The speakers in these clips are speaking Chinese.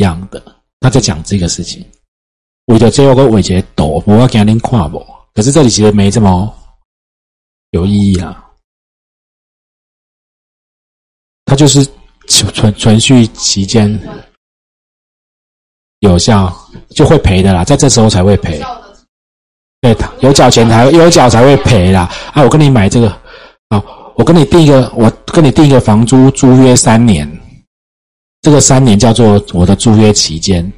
一样的，他在讲这个事情。为了最后个尾节抖，我要给您跨不？可是这里其实没这么有意义啦。它就是存存续期间有效就会赔的啦，在这时候才会赔。对，有缴钱才有缴才会赔啦。啊，我跟你买这个，好，我跟你订一个，我跟你订一个房租租约三年，这个三年叫做我的租约期间。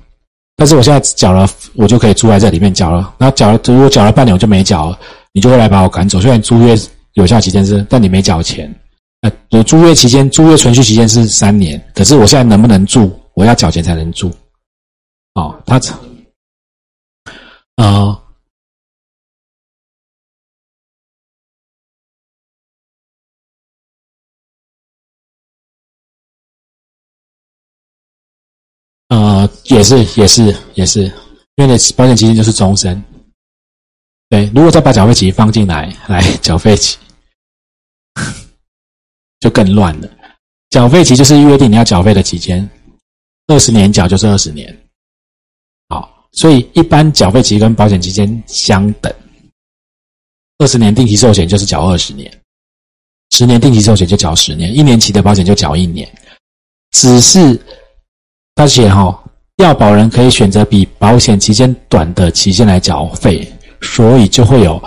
但是我现在缴了，我就可以住在这里面缴了。然后缴了，如果缴了半年我就没缴，你就会来把我赶走。虽然租约有效期间是，但你没缴钱。呃，租约期间，租约存续期间是三年，可是我现在能不能住？我要缴钱才能住。哦，他，呃，也是，也是，也是，因为你保险期间就是终身。对，如果再把缴费期放进来，来缴费期。就更乱了。缴费期就是约定你要缴费的期间，二十年缴就是二十年。好，所以一般缴费期跟保险期间相等。二十年定期寿险就是缴二十年，十年定期寿险就缴十年，一年期的保险就缴一年。只是他写哈，要保人可以选择比保险期间短的期限来缴费，所以就会有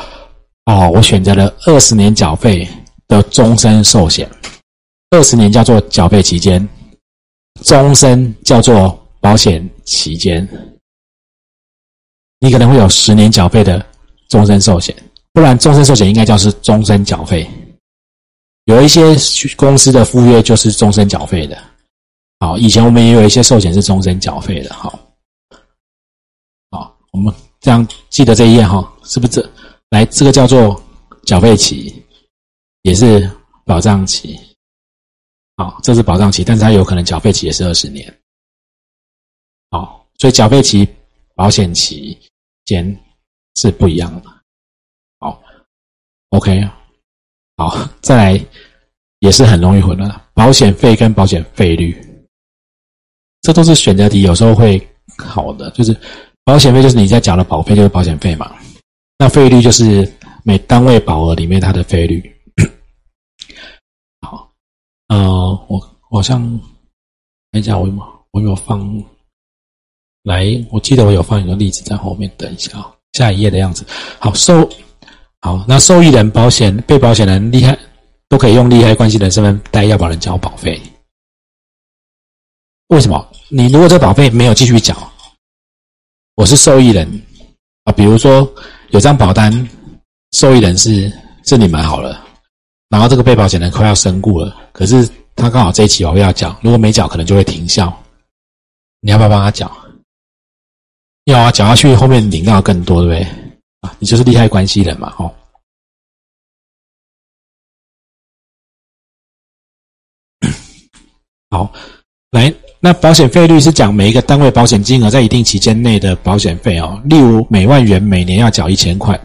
哦，我选择了二十年缴费。的终身寿险，二十年叫做缴费期间，终身叫做保险期间。你可能会有十年缴费的终身寿险，不然终身寿险应该叫是终身缴费。有一些公司的附约就是终身缴费的。好，以前我们也有一些寿险是终身缴费的。好，好，我们这样记得这一页哈，是不是？这来，这个叫做缴费期。也是保障期，好，这是保障期，但是它有可能缴费期也是二十年，好，所以缴费期、保险期间是不一样的，好，OK，好，再来也是很容易混乱，保险费跟保险费率，这都是选择题，有时候会考的，就是保险费就是你在缴的保费就是保险费嘛，那费率就是每单位保额里面它的费率。好呃，我好像等一下，我有我有放来，我记得我有放一个例子在后面，等一下啊，下一页的样子。好，受好，那受益人、保险被保险人、利害都可以用利害关系人身份代要保人交保费。为什么？你如果这保费没有继续缴，我是受益人啊，比如说有张保单，受益人是是你们好了。然后这个被保险人快要身故了，可是他刚好这一期我要缴，如果没缴可能就会停效。你要不要帮他缴？要啊，缴下去后面领到更多，对不对？啊，你就是利害关系人嘛，哦。好，来，那保险费率是讲每一个单位保险金额在一定期间内的保险费哦，例如每万元每年要缴一千块。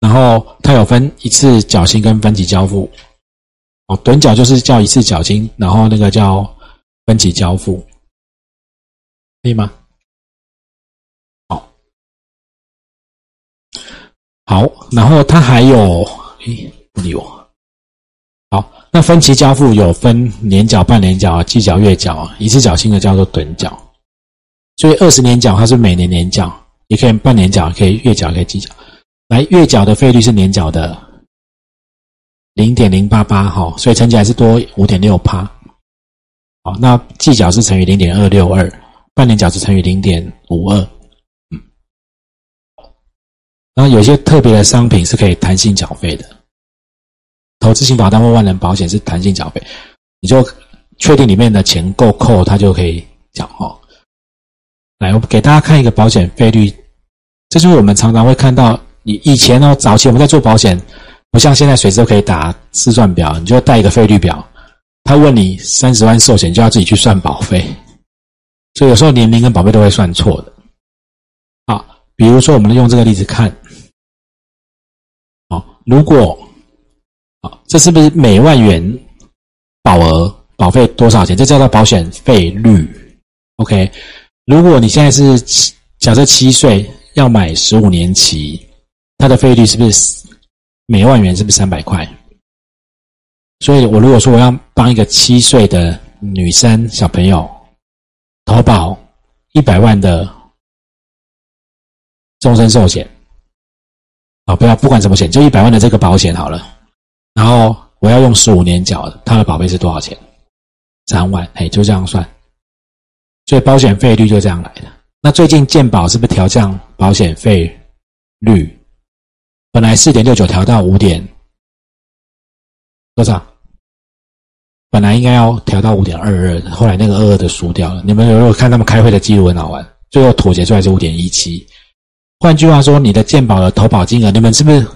然后它有分一次缴清跟分期交付，哦，趸缴就是叫一次缴清，然后那个叫分期交付，可以吗？好，好，然后它还有，诶，不理我。那分期交付有分年缴、半年缴、季缴、月缴，一次缴清的叫做趸缴。所以二十年缴它是每年年缴，也可以半年缴，可以月缴，可以季缴。来月缴的费率是年缴的零点零八八哈，所以乘起来是多五点六趴。好，那季缴是乘以零点二六二，半年缴是乘以零点五二。嗯，然后有些特别的商品是可以弹性缴费的，投资型保单或万能保险是弹性缴费，你就确定里面的钱够扣，它就可以缴哦。来，我给大家看一个保险费率，这就是我们常常会看到。你以前呢，早期我们在做保险，不像现在随时都可以打试算表，你就带一个费率表。他问你三十万寿险，就要自己去算保费，所以有时候年龄跟保费都会算错的。好，比如说我们用这个例子看，好，如果，好，这是不是每万元保额保费多少钱？这叫做保险费率。OK，如果你现在是，假设七岁要买十五年期，它的费率是不是每万元是不是三百块？所以我如果说我要帮一个七岁的女生小朋友投保一百万的终身寿险，啊，不要不管什么险，就一百万的这个保险好了。然后我要用十五年缴，他的保费是多少钱？三万，哎，就这样算。所以保险费率就这样来的。那最近健保是不是调降保险费率？本来四点六九调到五点多少？本来应该要调到五点二二，后来那个二二的输掉了。你们有没有看他们开会的记录很好玩？最后妥协出来是五点一七。换句话说，你的健保的投保金额，你们是不是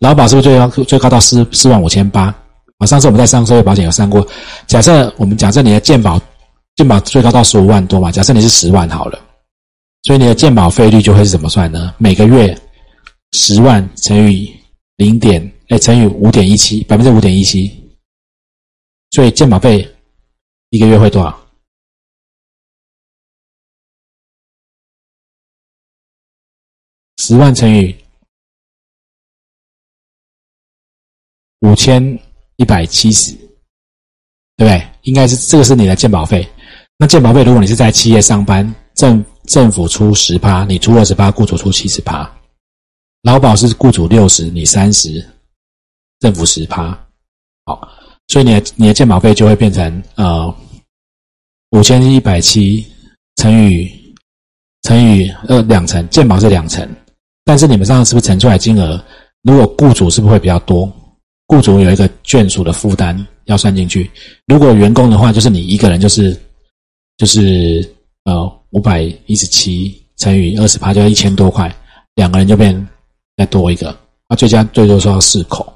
劳保是不是最高最高到四四万五千八？啊，上次我们在上社会保险有上过。假设我们假设你的健保健保最高到十五万多嘛？假设你是十万好了，所以你的健保费率就会是怎么算呢？每个月十万乘以零点哎乘以五点一七，百分之五点一七。所以健保费一个月会多少？十万乘以五千一百七十，对不对？应该是这个是你的鉴保费。那鉴保费，如果你是在企业上班，政政府出十趴，你出二十八，雇主出七十趴。劳保是雇主六十，你三十，政府十趴。好。所以你的你的鉴保费就会变成呃五千一百七乘以乘以呃两成，鉴保是两成，但是你们这样是不是乘出来金额？如果雇主是不是会比较多？雇主有一个眷属的负担要算进去。如果员工的话，就是你一个人就是就是呃五百一十七乘以二十八，就要一千多块，两个人就变再多一个，那最佳最多说要四口。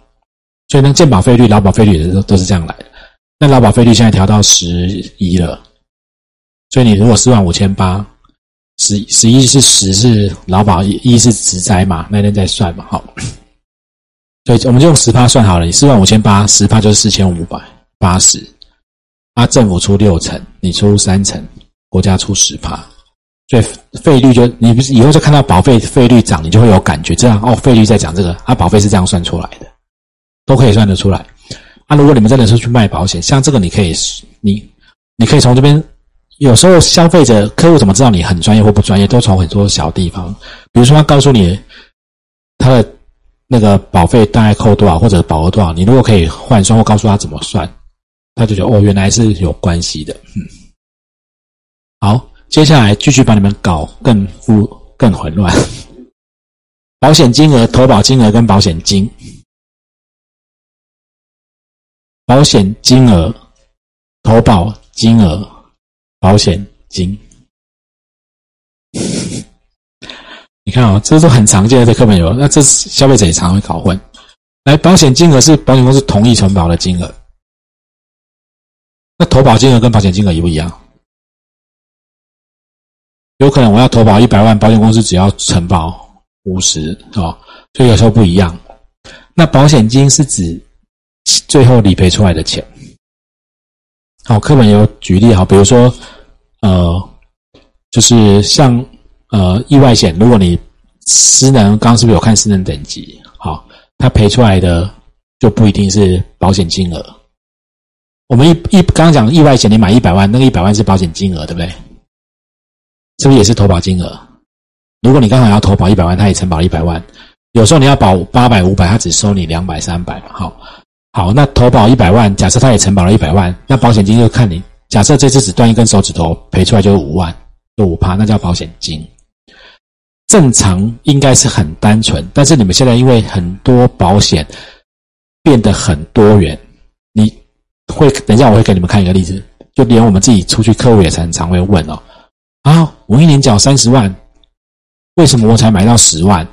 所以呢，健保费率、劳保费率都都是这样来的。那劳保费率现在调到十一了，所以你如果四万五千八，十十一是十是劳保一是职灾嘛，那天再算嘛，好。所以我们就用十趴算好了，你四万五千八，十趴就是四千五百八十。啊，政府出六成，你出三成，国家出十趴，所以费率就你不是以后就看到保费费率涨，你就会有感觉，这样哦，费率在讲这个，啊，保费是这样算出来的。都可以算得出来。啊，如果你们真的是去卖保险，像这个，你可以，你你可以从这边，有时候消费者客户怎么知道你很专业或不专业？都从很多小地方，比如说他告诉你他的那个保费大概扣多少，或者保额多少，你如果可以换算或告诉他怎么算，他就觉得哦，原来是有关系的。嗯，好，接下来继续把你们搞更复更混乱。保险金额、投保金额跟保险金。保险金额、投保金额、保险金，你看啊，这是很常见的在课本有，那这是消费者也常会搞混。来，保险金额是保险公司同意承保的金额，那投保金额跟保险金额一不一样？有可能我要投保一百万，保险公司只要承保五十哦，所以有时候不一样。那保险金是指？最后理赔出来的钱，好，课本有举例，好，比如说，呃，就是像呃意外险，如果你失能，刚刚是不是有看失能等级？好，它赔出来的就不一定是保险金额。我们一一刚刚讲意外险，你买一百万，那个一百万是保险金额，对不对？是不是也是投保金额？如果你刚好要投保一百万，他也承保一百万，有时候你要保八百、五百，他只收你两百、三百，好。好，那投保一百万，假设他也承保了一百万，那保险金就看你。假设这次只断一根手指头，赔出来就是五万，就五趴，那叫保险金。正常应该是很单纯，但是你们现在因为很多保险变得很多元，你会等一下我会给你们看一个例子，就连我们自己出去客户也常常会问哦，啊，我一年缴三十万，为什么我才买到十万？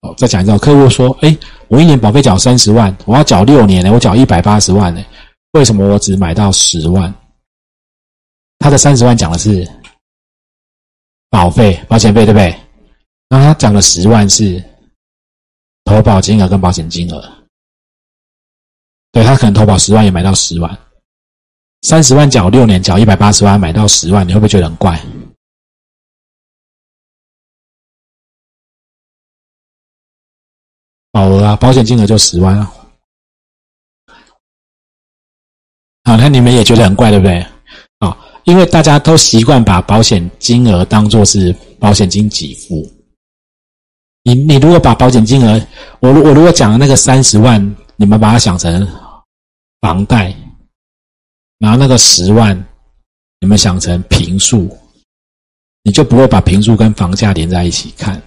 哦，再讲一次，客户说：“哎，我一年保费缴三十万，我要缴六年呢，我缴一百八十万呢，为什么我只买到十万？”他的三十万讲的是保费、保险费，对不对？那他讲的十万是投保金额跟保险金额。对他可能投保十万也买到十万，三十万缴六年，缴一百八十万买到十万，你会不会觉得很怪？保额啊，保险金额就十万啊。好，那你们也觉得很怪，对不对？因为大家都习惯把保险金额当做是保险金给付。你你如果把保险金额，我我如果讲的那个三十万，你们把它想成房贷，然后那个十万，你们想成平数，你就不会把平数跟房价连在一起看。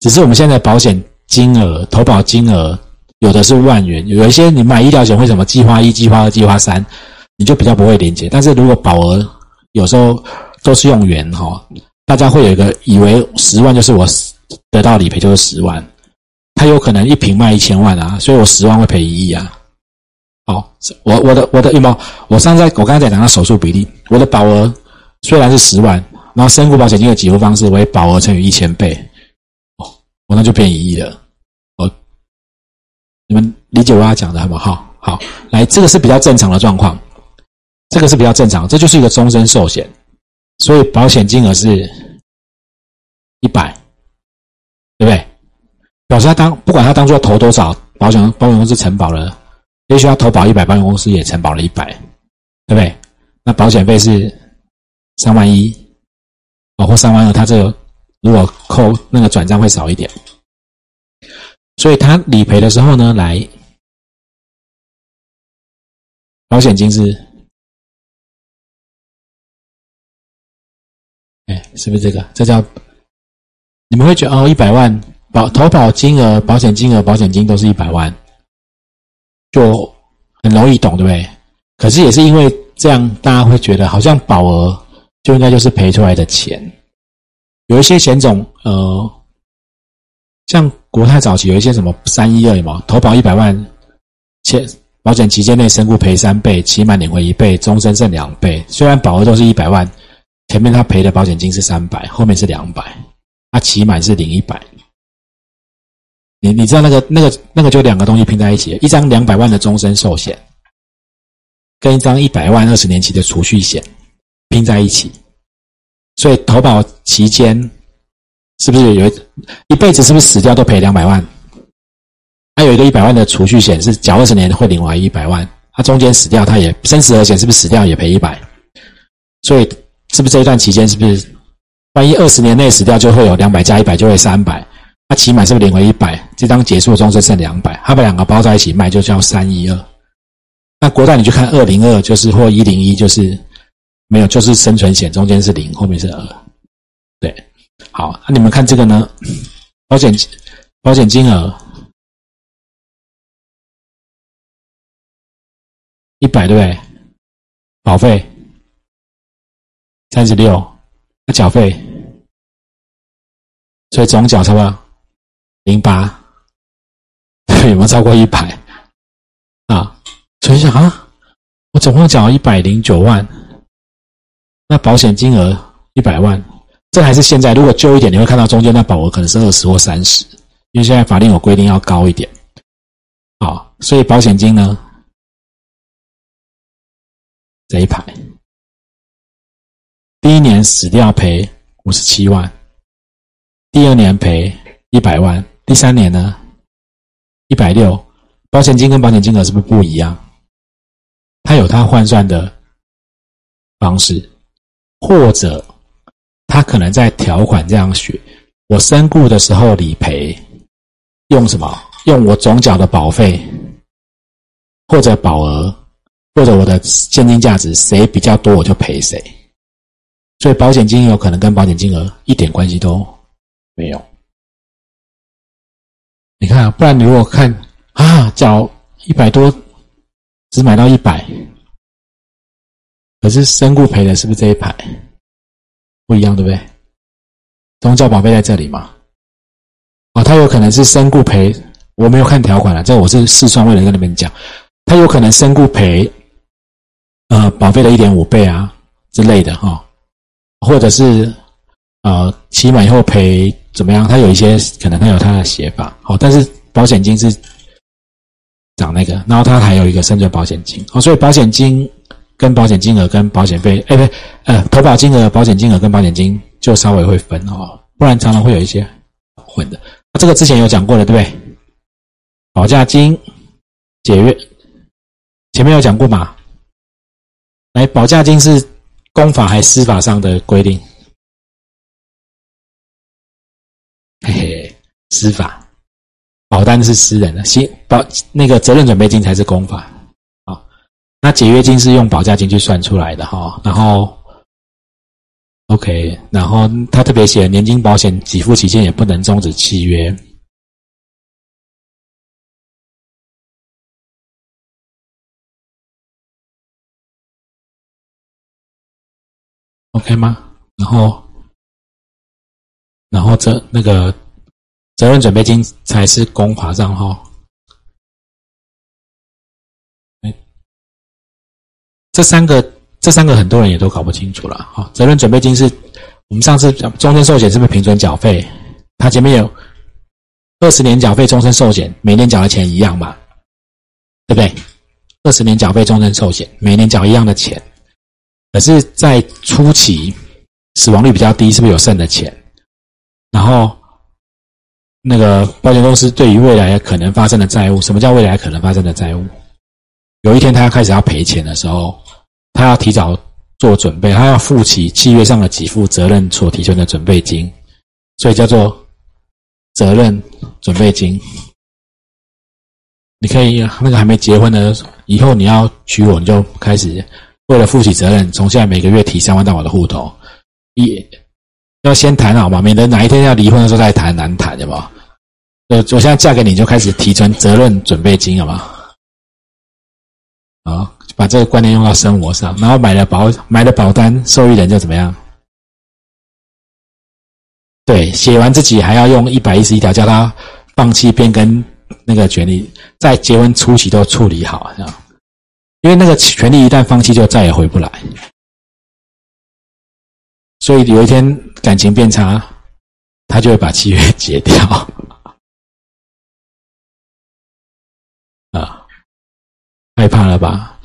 只是我们现在保险金额投保金额有的是万元，有一些你买医疗险会什么计划一、计划二、计划三，你就比较不会连接。但是如果保额有时候都是用元哈，大家会有一个以为十万就是我得到理赔就是十万，他有可能一瓶卖一千万啊，所以我十万会赔一亿啊。好，我我的我的预报，我上在我刚才讲到手术比例，我的保额虽然是十万，然后身故保险金的给付方式为保额乘以一千倍。哦，我那就变一亿了，哦，你们理解我要讲的好不好？好，来，这个是比较正常的状况，这个是比较正常，这就是一个终身寿险，所以保险金额是一百，对不对？表示他当不管他当做投多少，保险保险公司承保了，也许他投保一百，保险公司也承保了一百，对不对？那保险费是三万一，哦，或三万二，他这个。如果扣那个转账会少一点，所以他理赔的时候呢，来保险金是，是不是这个？这叫你们会觉得哦，一百万保投保金额、保险金额、保险金都是一百万，就很容易懂，对不对？可是也是因为这样，大家会觉得好像保额就应该就是赔出来的钱。有一些险种，呃，像国泰早期有一些什么三一二嘛，投保一百万，且保险期间内身故赔三倍，期满领回一倍，终身剩两倍。虽然保额都是一百万，前面他赔的保险金是三百，后面是两百，他起码是领一百。你你知道那个那个那个就两个东西拼在一起，一张两百万的终身寿险，跟一张一百万二十年期的储蓄险拼在一起。所以投保期间是不是有一辈子是不是死掉都赔两百万？还有一个一百万的储蓄险是缴二十年会领完一百万，他中间死掉他也生死额险是不是死掉也赔一百？所以是不是这一段期间是不是万一二十年内死掉就会有两百加一百就会三百？那起码是不是领回一百？这张结束终身剩两百，他把两个包在一起卖就叫三一二。那国债你去看二零二就是或一零一就是。没有，就是生存险中间是零，后面是二。对，好，那你们看这个呢？保险保险金额一百，对不对？保费三十六，那缴费，所以总缴差不多零八，有没有超过一百？啊，所以想啊，我总共缴了一百零九万。那保险金额一百万，这还是现在。如果旧一点，你会看到中间那保额可能是二十或三十，因为现在法令有规定要高一点。好，所以保险金呢这一排，第一年死掉赔五十七万，第二年赔一百万，第三年呢一百六。保险金跟保险金额是不是不一样？它有它换算的方式。或者他可能在条款这样写：我身故的时候理赔用什么？用我总缴的保费，或者保额，或者我的现金价值，谁比较多我就赔谁。所以保险金有可能跟保险金额一点关系都没有。你看，不然你如果看啊，缴一百多，只买到一百。可是身故赔的是不是这一排不一样，对不对？宗教宝贝在这里嘛？啊，他有可能是身故赔，我没有看条款了，这我是试算为了跟你们讲，他有可能身故赔，呃，保费的一点五倍啊之类的哈，或者是呃，期满以后赔怎么样？他有一些可能他有他的写法，好，但是保险金是涨那个，然后它还有一个生存保险金哦，所以保险金跟保险金额跟保险费，哎不对，呃，投保金额、保险金额跟保险金就稍微会分哦，不然常常会有一些混的。这个之前有讲过的，对不对？保价金解约，前面有讲过嘛？来，保价金是公法还司法上的规定？嘿嘿，司法。保单是私人的，新保那个责任准备金才是公法。啊，那解约金是用保价金去算出来的哈。然后，OK，然后他特别写，年金保险给付期间也不能终止契约。OK 吗？然后，然后这那个。责任准备金才是公法账号。哎，这三个，这三个很多人也都搞不清楚了。哈，责任准备金是我们上次讲终身寿险是不是平准缴费？它前面有二十年缴费终身寿险，每年缴的钱一样嘛？对不对？二十年缴费终身寿险，每年缴一样的钱，可是，在初期死亡率比较低，是不是有剩的钱？然后。那个保险公司对于未来可能发生的债务，什么叫未来可能发生的债务？有一天他要开始要赔钱的时候，他要提早做准备，他要付起契约上的给付责任所提存的准备金，所以叫做责任准备金。你可以那个还没结婚的，以后你要娶我，你就开始为了负起责任，从现在每个月提三万到我的户头，一要先谈好嘛，免得哪一天要离婚的时候再谈难谈，对吧？我我现在嫁给你，就开始提存责任准备金，好吗？啊，把这个观念用到生活上，然后买了保买了保单，受益人就怎么样？对，写完自己还要用一百一十一条叫他放弃变更那个权利，在结婚初期都处理好，这样，因为那个权利一旦放弃，就再也回不来。所以有一天感情变差，他就会把契约解掉。啊，害怕了吧？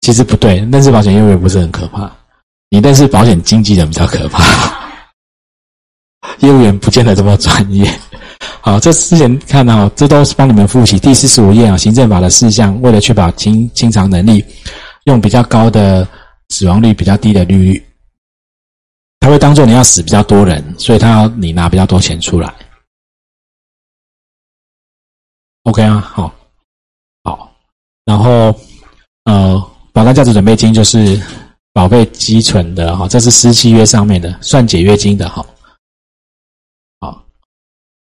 其实不对，认识保险业务员不是很可怕，你认识保险经纪人比较可怕。业务员不见得这么专业。好，这之前看到，这都是帮你们复习第四十五页啊，行政法的事项，为了确保清清偿能力，用比较高的死亡率、比较低的利率。他会当做你要死比较多人，所以他要你拿比较多钱出来。OK 啊，好，好，然后呃，保单价值准备金就是保费基存的哈，这是私契约上面的算解约金的哈。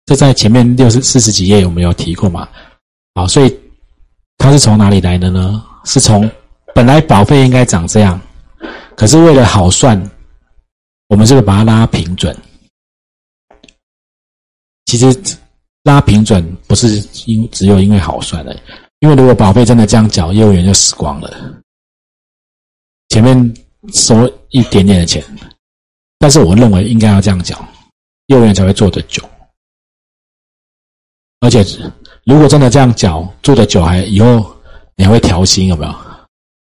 这在前面六十四十几页有没有提过嘛？好，所以它是从哪里来的呢？是从本来保费应该长这样，可是为了好算。我们是不是把它拉平准？其实拉平准不是因只有因为好算的，因为如果保费真的这样缴，业务员就死光了。前面收一点点的钱，但是我认为应该要这样缴，业务员才会做得久。而且如果真的这样缴，做得久还以后你还会调薪，有没有？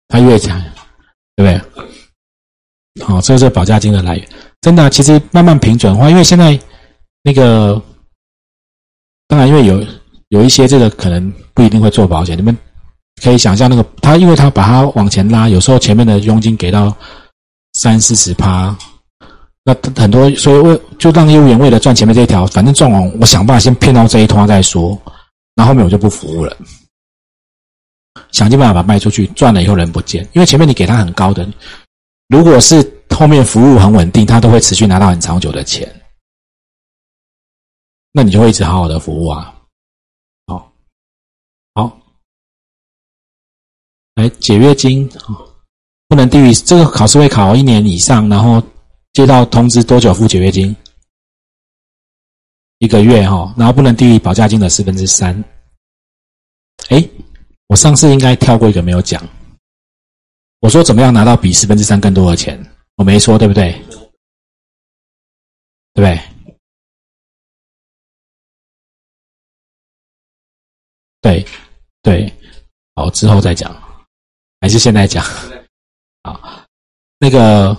他越强，对不对？好，这是保价金的来源。真的，其实慢慢平准化，因为现在那个，当然，因为有有一些这个可能不一定会做保险，你们可以想象那个他，因为他把它往前拉，有时候前面的佣金给到三四十趴，那很多，所以为就让业务员为了赚前面这一条，反正赚完，我想办法先骗到这一通再说，然后后面我就不服务了，想尽办法把卖出去，赚了以后人不见，因为前面你给他很高的。如果是后面服务很稳定，他都会持续拿到很长久的钱，那你就会一直好好的服务啊。好，好，来解约金啊，不能低于这个考试会考一年以上，然后接到通知多久付解约金？一个月哈，然后不能低于保价金的四分之三。哎，我上次应该跳过一个没有讲。我说怎么样拿到比四分之三更多的钱？我没说对不对？对不对？对，对，好，之后再讲，还是现在讲？啊，那个，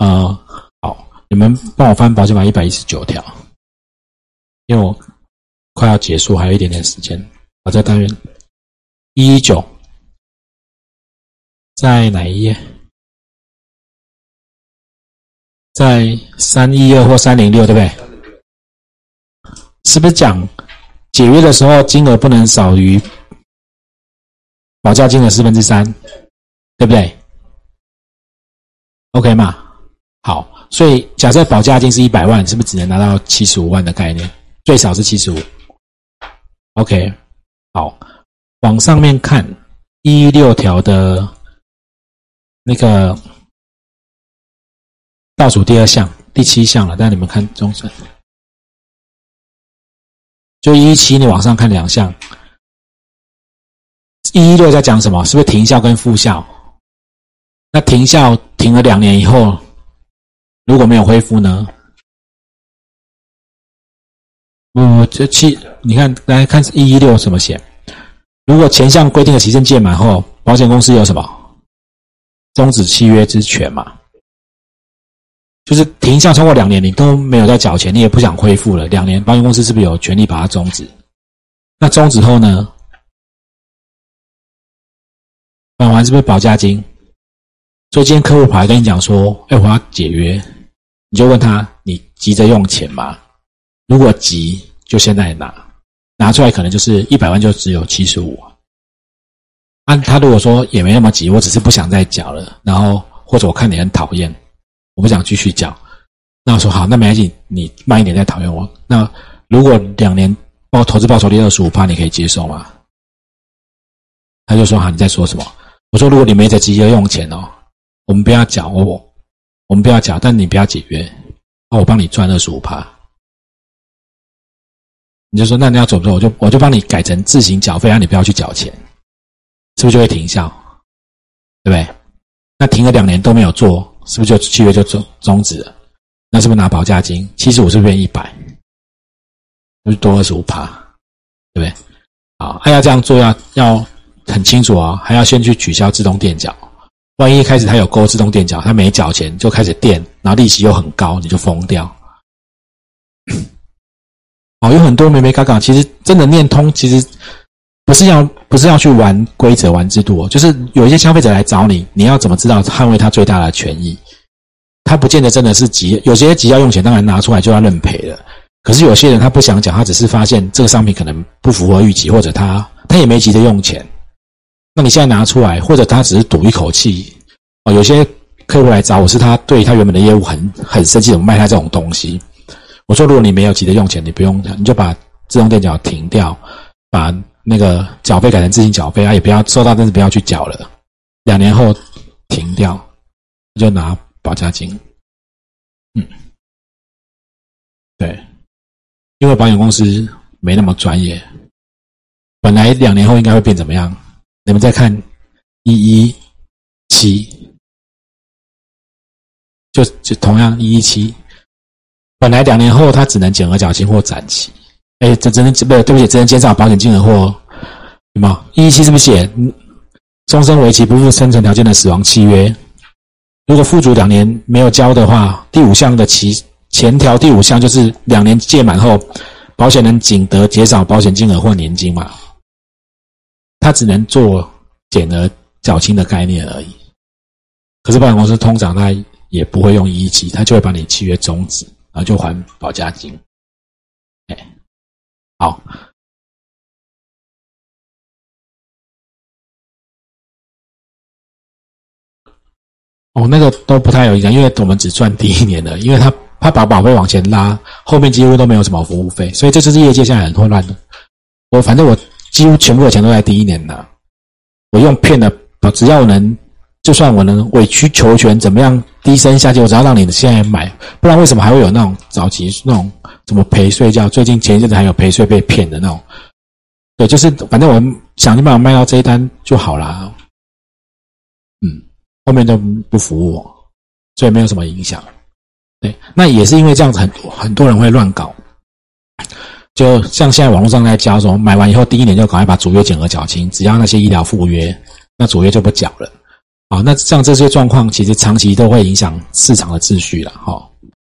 呃，好，你们帮我翻保险法一百一十九条，因为我快要结束，还有一点点时间。我在单元一九，在哪一页？在三一二或三零六，对不对？是不是讲解约的时候金额不能少于保价金额四分之三，对不对？OK 嘛？好，所以假设保价金是一百万，是不是只能拿到七十五万的概念？最少是七十五。OK，好，往上面看一六条的那个。倒数第二项，第七项了。但你们看中审，就一七，你往上看两项，一六在讲什么？是不是停效跟复效？那停效停了两年以后，如果没有恢复呢？不，这七，你看来看一一六怎么写？如果前项规定的期限届满后，保险公司有什么终止契约之权嘛？就是停效超过两年，你都没有在缴钱，你也不想恢复了。两年，保险公司是不是有权利把它终止？那终止后呢？返还是不是保价金？所以今天客户跑来跟你讲说：“哎，我要解约。”你就问他：“你急着用钱吗？”如果急，就现在拿，拿出来可能就是一百万，就只有七十五。按他如果说也没那么急，我只是不想再缴了，然后或者我看你很讨厌。我不想继续缴，那我说好，那没关系，你慢一点再讨厌我。那如果两年报投资报酬率二十五趴，你可以接受吗？他就说好，你在说什么？我说如果你没在急着用钱哦，我们不要缴，我我们不要缴，但你不要解约，那我帮你赚二十五趴。你就说那你要走不走？我就我就帮你改成自行缴费，让你不要去缴钱，是不是就会停效？对不对？那停了两年都没有做。是不是就契约就终终止了？那是不是拿保价金七十五是不是变一百？就多二十五趴，对不对？好，还要这样做，要要很清楚啊，还要先去取消自动垫缴。万一一开始他有勾自动垫脚，他没缴钱就开始垫，然后利息又很高，你就疯掉。哦，有很多没没嘎嘎，其实真的念通，其实。不是要不是要去玩规则、玩制度，就是有一些消费者来找你，你要怎么知道捍卫他最大的权益？他不见得真的是急，有些急要用钱，当然拿出来就要认赔了。可是有些人他不想讲，他只是发现这个商品可能不符合预期，或者他他也没急着用钱。那你现在拿出来，或者他只是赌一口气哦。有些客户来找我是他对他原本的业务很很生气，我卖他这种东西。我说如果你没有急着用钱，你不用你就把自动垫脚停掉，把。那个缴费改成自行缴费啊，也不要收到，但是不要去缴了。两年后停掉，就拿保价金。嗯，对，因为保险公司没那么专业。本来两年后应该会变怎么样？你们再看一一七，就就同样一一七，本来两年后他只能减额缴清或展期。哎，这只能不对不起，只能减少保险金额或什么？一一七是不是写终身为期不负生存条件的死亡契约？如果付足两年没有交的话，第五项的期前条第五项就是两年届满后，保险人仅得减少保险金额或年金嘛？他只能做减额缴清的概念而已。可是保险公司通常他也不会用一一七，他就会把你契约终止，然后就还保价金。哎。好，哦，那个都不太有影响，因为我们只赚第一年的，因为他他把保费往前拉，后面几乎都没有什么服务费，所以这就是业界现在很混乱的。我反正我几乎全部的钱都在第一年的，我用骗的，只要我能，就算我能委曲求全，怎么样低声下气，我只要让你现在买，不然为什么还会有那种早期那种？什么陪睡觉？最近前一阵子还有陪睡被骗的那种，对，就是反正我想尽办法卖到这一单就好了。嗯，后面都不服务我，所以没有什么影响。对，那也是因为这样子，很很多人会乱搞。就像现在网络上在教说，买完以后第一年就赶快把主约减额缴清，只要那些医疗附约，那主约就不缴了。好，那像这些状况，其实长期都会影响市场的秩序了。哈，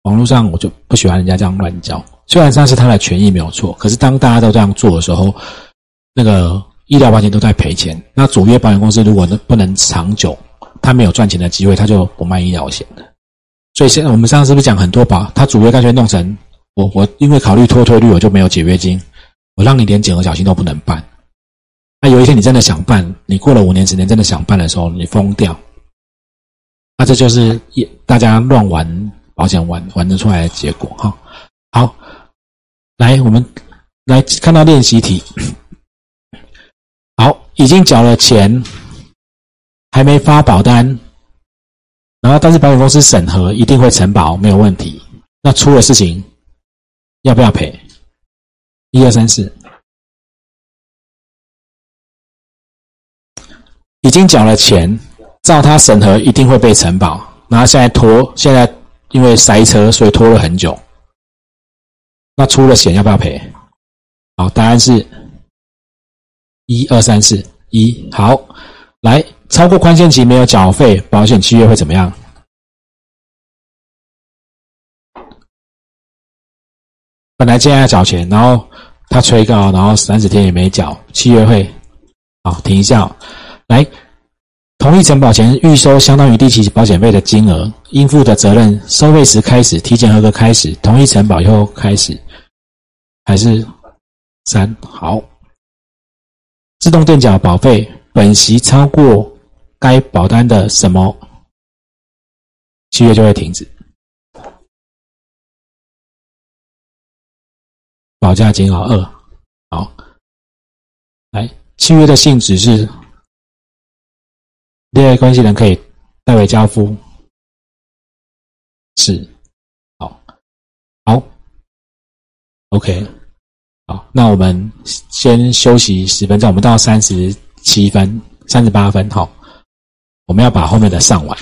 网络上我就不喜欢人家这样乱教。虽然这是他的权益没有错，可是当大家都这样做的时候，那个医疗保险都在赔钱。那主约保险公司如果不能长久，他没有赚钱的机会，他就不卖医疗险了。所以现在我们上次是不是讲很多保，他主约干脆弄成？我我因为考虑脱退率，我就没有解约金，我让你连减额缴清都不能办。那有一天你真的想办，你过了五年十年真的想办的时候，你疯掉。那这就是一大家乱玩保险玩玩得出来的结果哈。好，来我们来看到练习题。好，已经缴了钱，还没发保单，然后但是保险公司审核一定会承保，没有问题。那出了事情。要不要赔？一二三四，已经缴了钱，照他审核一定会被承保。然后现在拖，现在因为塞车，所以拖了很久。那出了险要不要赔？好，答案是一二三四一。好，来，超过宽限期没有缴费，保险契约会怎么样？本来今天要缴钱，然后他催告，然后三十天也没缴，契约会好停一下。来，同意承保前预收相当于第七保险费的金额，应付的责任收费时开始，体检合格开始，同意承保以后开始，还是三好。自动垫缴保费本息超过该保单的什么，契约就会停止。保价金额二，好，来契约的性质是，利害关系人可以代为交付，是，好，好，OK，好，那我们先休息十分钟，我们到三十七分、三十八分，好，我们要把后面的上完。